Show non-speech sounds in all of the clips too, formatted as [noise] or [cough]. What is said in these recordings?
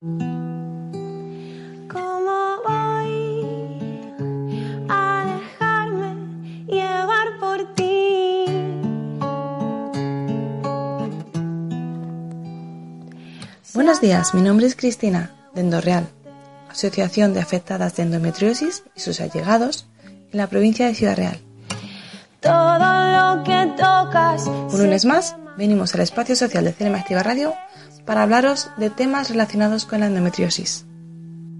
¿Cómo voy a dejarme llevar por ti? Buenos días, mi nombre es Cristina, de Endorreal, Asociación de Afectadas de Endometriosis y sus allegados en la provincia de Ciudad Real. Todo lo que tocas. Un lunes más, venimos al espacio social de CNM Activa Radio para hablaros de temas relacionados con la endometriosis.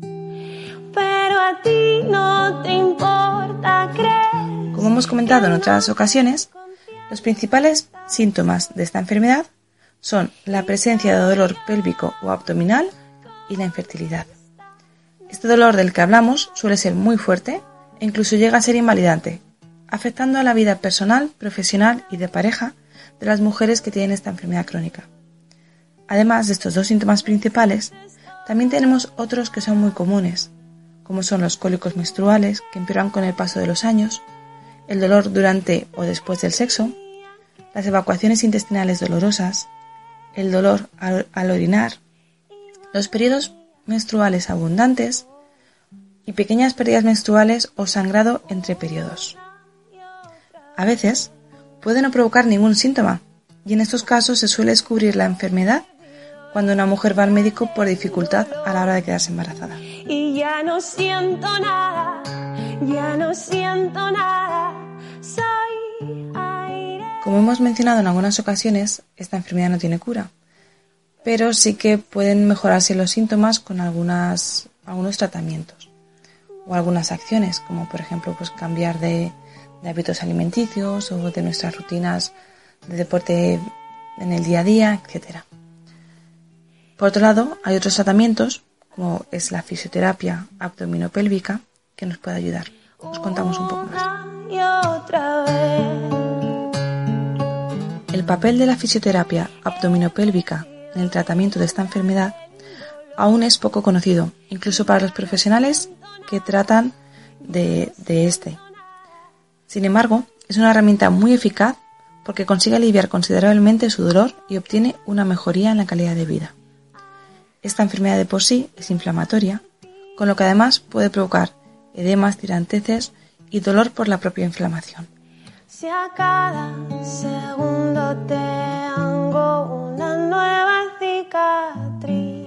Pero a ti no te importa creer. Como hemos comentado en otras ocasiones, los principales síntomas de esta enfermedad son la presencia de dolor pélvico o abdominal y la infertilidad. Este dolor del que hablamos suele ser muy fuerte e incluso llega a ser invalidante, afectando a la vida personal, profesional y de pareja de las mujeres que tienen esta enfermedad crónica. Además de estos dos síntomas principales, también tenemos otros que son muy comunes, como son los cólicos menstruales, que empeoran con el paso de los años, el dolor durante o después del sexo, las evacuaciones intestinales dolorosas, el dolor al, orinar, los periodos menstruales abundantes y pequeñas pérdidas menstruales o sangrado entre periodos. A veces puede no provocar ningún síntoma y en estos casos se suele descubrir la enfermedad cuando una mujer va al médico por dificultad a la hora de quedarse embarazada. Y ya no siento nada, ya no siento nada. Soy aire. Como hemos mencionado en algunas ocasiones, esta enfermedad no tiene cura, pero sí que pueden mejorarse los síntomas con algunas, algunos tratamientos o algunas acciones, como por ejemplo pues cambiar de, de hábitos alimenticios o de nuestras rutinas de deporte en el día a día, etcétera. Por otro lado, hay otros tratamientos, como es la fisioterapia abdominopélvica, que nos puede ayudar. Os contamos un poco más. El papel de la fisioterapia abdominopélvica en el tratamiento de esta enfermedad aún es poco conocido, incluso para los profesionales que tratan de, de este. Sin embargo, es una herramienta muy eficaz porque consigue aliviar considerablemente su dolor y obtiene una mejoría en la calidad de vida. Esta enfermedad de por sí es inflamatoria, con lo que además puede provocar edemas, tiranteces y dolor por la propia inflamación. Si a cada segundo te hago una nueva cicatriz.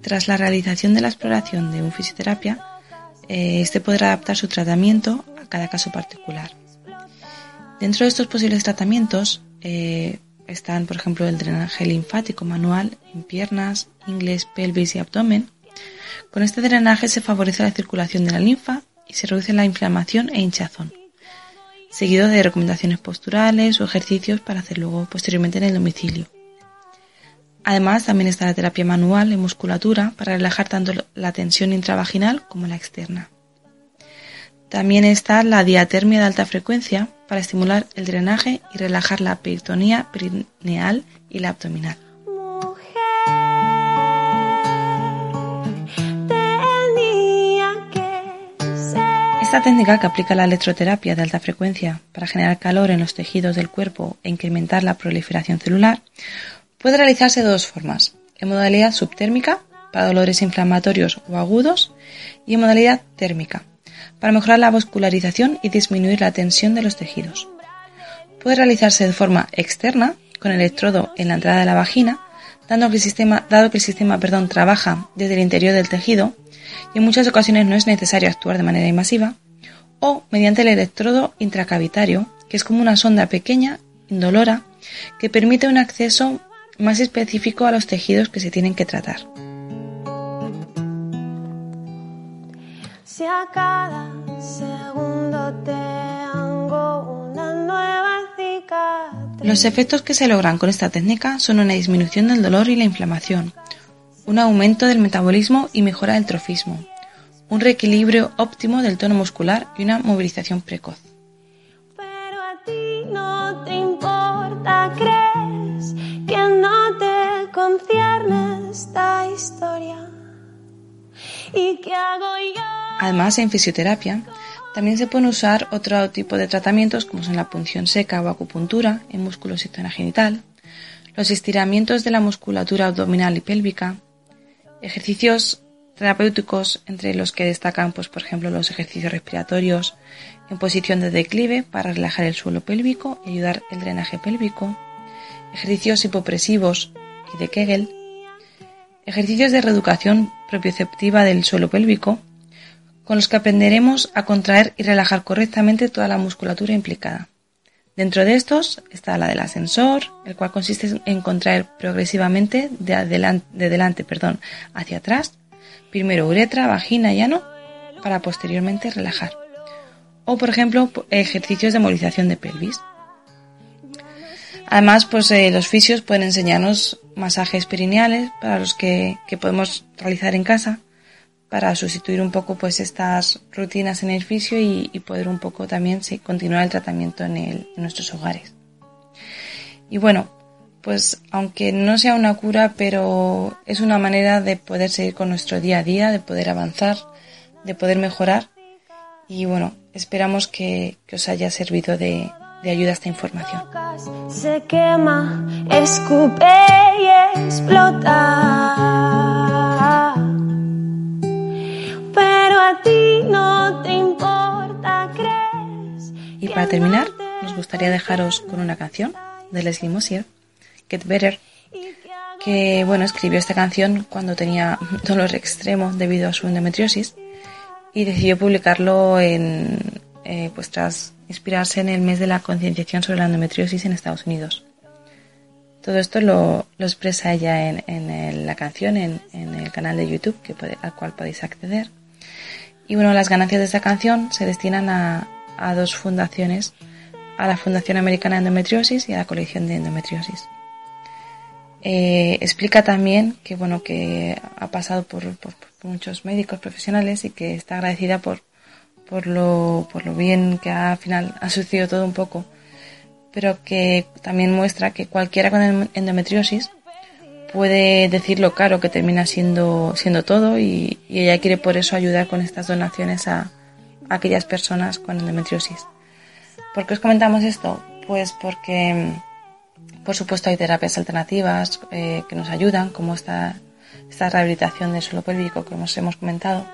Tras la realización de la exploración de un fisioterapia, eh, este podrá adaptar su tratamiento cada caso particular. Dentro de estos posibles tratamientos eh, están, por ejemplo, el drenaje linfático manual en piernas, ingles, pelvis y abdomen. Con este drenaje se favorece la circulación de la linfa y se reduce la inflamación e hinchazón, seguido de recomendaciones posturales o ejercicios para hacer luego posteriormente en el domicilio. Además, también está la terapia manual en musculatura para relajar tanto la tensión intravaginal como la externa. También está la diatermia de alta frecuencia para estimular el drenaje y relajar la peritonía perineal y la abdominal. Esta técnica que aplica la electroterapia de alta frecuencia para generar calor en los tejidos del cuerpo e incrementar la proliferación celular puede realizarse de dos formas, en modalidad subtérmica para dolores inflamatorios o agudos y en modalidad térmica para mejorar la vascularización y disminuir la tensión de los tejidos. Puede realizarse de forma externa, con electrodo en la entrada de la vagina, dando que el sistema, dado que el sistema perdón, trabaja desde el interior del tejido y en muchas ocasiones no es necesario actuar de manera invasiva, o mediante el electrodo intracavitario, que es como una sonda pequeña, indolora, que permite un acceso más específico a los tejidos que se tienen que tratar. Si a cada segundo te hago una nueva cicatriz. Los efectos que se logran con esta técnica son una disminución del dolor y la inflamación, un aumento del metabolismo y mejora del trofismo, un reequilibrio óptimo del tono muscular y una movilización precoz. Pero a ti no te importa, crees que no te concierne esta historia. ¿Y qué hago yo? Además, en fisioterapia también se pueden usar otro tipo de tratamientos como son la punción seca o acupuntura en músculo genital, los estiramientos de la musculatura abdominal y pélvica, Ejercicios terapéuticos entre los que destacan, pues, por ejemplo, los ejercicios respiratorios en posición de declive para relajar el suelo pélvico y ayudar el drenaje pélvico, ejercicios hipopresivos y de Kegel, ejercicios de reeducación propioceptiva del suelo pélvico, con los que aprenderemos a contraer y relajar correctamente toda la musculatura implicada. Dentro de estos está la del ascensor, el cual consiste en contraer progresivamente de, adelante, de delante perdón, hacia atrás primero uretra, vagina y ano, para posteriormente relajar. O, por ejemplo, ejercicios de movilización de pelvis. Además, pues eh, los fisios pueden enseñarnos masajes perineales para los que, podemos realizar en casa para sustituir un poco pues estas rutinas en el fisio y, poder un poco también continuar el tratamiento en, nuestros hogares. Y bueno, pues aunque no sea una cura, pero es una manera de poder seguir con nuestro día a día, de poder avanzar, de poder mejorar. Y bueno, esperamos que, os haya servido de, ayuda esta información. A ti no te importa, crees. Y para terminar, nos gustaría dejaros con una canción de Leslie Mosier Get Better, que bueno, escribió esta canción cuando tenía [laughs] dolor extremo debido a su endometriosis y decidió publicarlo en, eh, pues tras inspirarse en el mes de la concienciación sobre la endometriosis en Estados Unidos. Todo esto lo, expresa ella en, la canción, en, el canal de YouTube que al cual podéis acceder. Y bueno, las ganancias de esta canción se destinan a, a dos fundaciones, a la Fundación Americana de Endometriosis y a la Colección de Endometriosis. Eh, explica también que bueno que ha pasado por, muchos médicos profesionales y que está agradecida por, por, lo, por lo bien que al final ha sucedido todo un poco, pero que también muestra que cualquiera con endometriosis puede decir lo caro que termina siendo, siendo todo y, ella quiere por eso ayudar con estas donaciones a, aquellas personas con endometriosis. ¿Por qué os comentamos esto? Pues porque por supuesto hay terapias alternativas eh, que nos ayudan, como esta, esta rehabilitación del suelo pélvico que hemos, hemos comentado.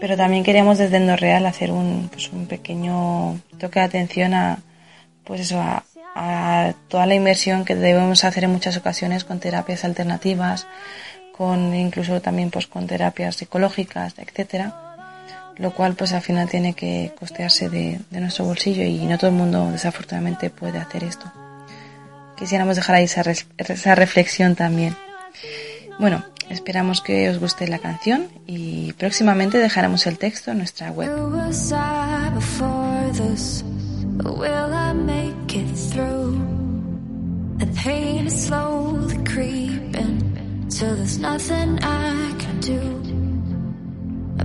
Pero también queríamos desde Endorreal hacer un, pues un pequeño toque de atención a, pues eso, a, toda la inversión que debemos hacer en muchas ocasiones con terapias alternativas, con incluso también pues con terapias psicológicas, etcétera, lo cual pues al final tiene que costearse de, de nuestro bolsillo y no todo el mundo desafortunadamente puede hacer esto quisiéramos dejar ahí esa, esa reflexión también. Bueno, esperamos que os guste la canción y próximamente dejaremos el texto en nuestra web.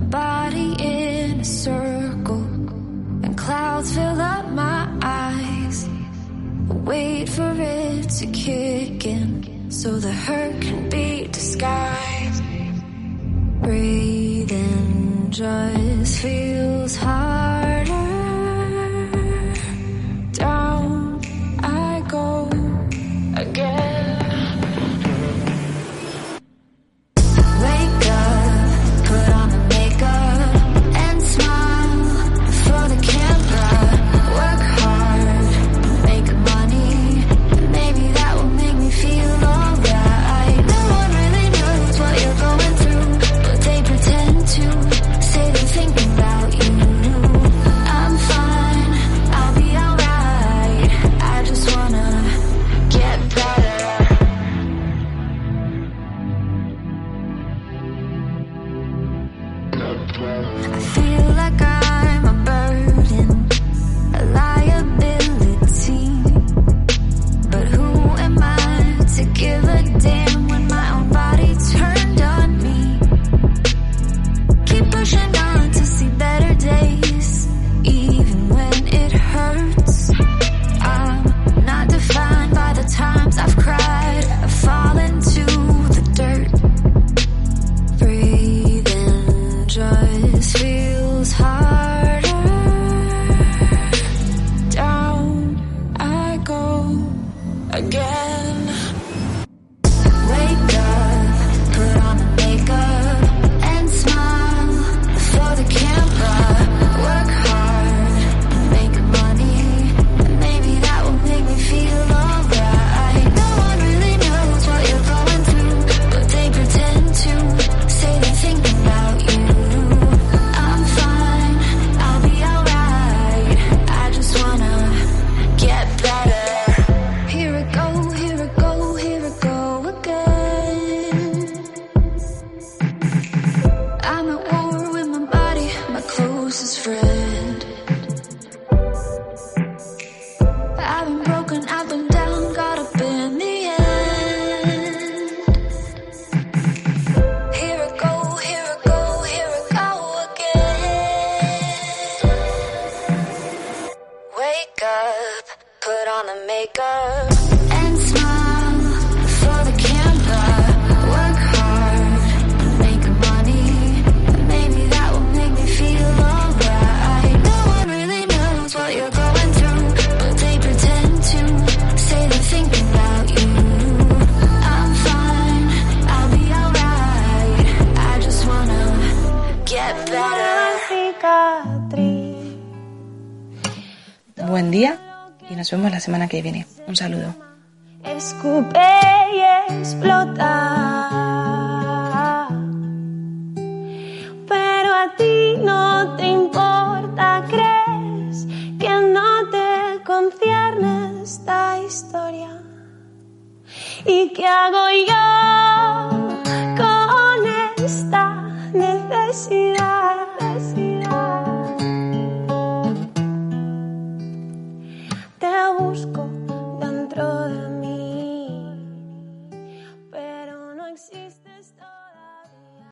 Body in a circle and clouds fill up my eyes. I Wait for it to kick in so the hurt can be disguised. Breathing just feels harder. I'm at war with my body, my closest friend. I've been broken, I've been down, got in the end. Here I go, here I go, here I go again. Wake up, put on the makeup. buen día y nos vemos la semana que viene. Un saludo. Escupe y explota. Pero a ti no te importa, crees que no te concierne esta historia. ¿Y qué hago yo con esta necesidad?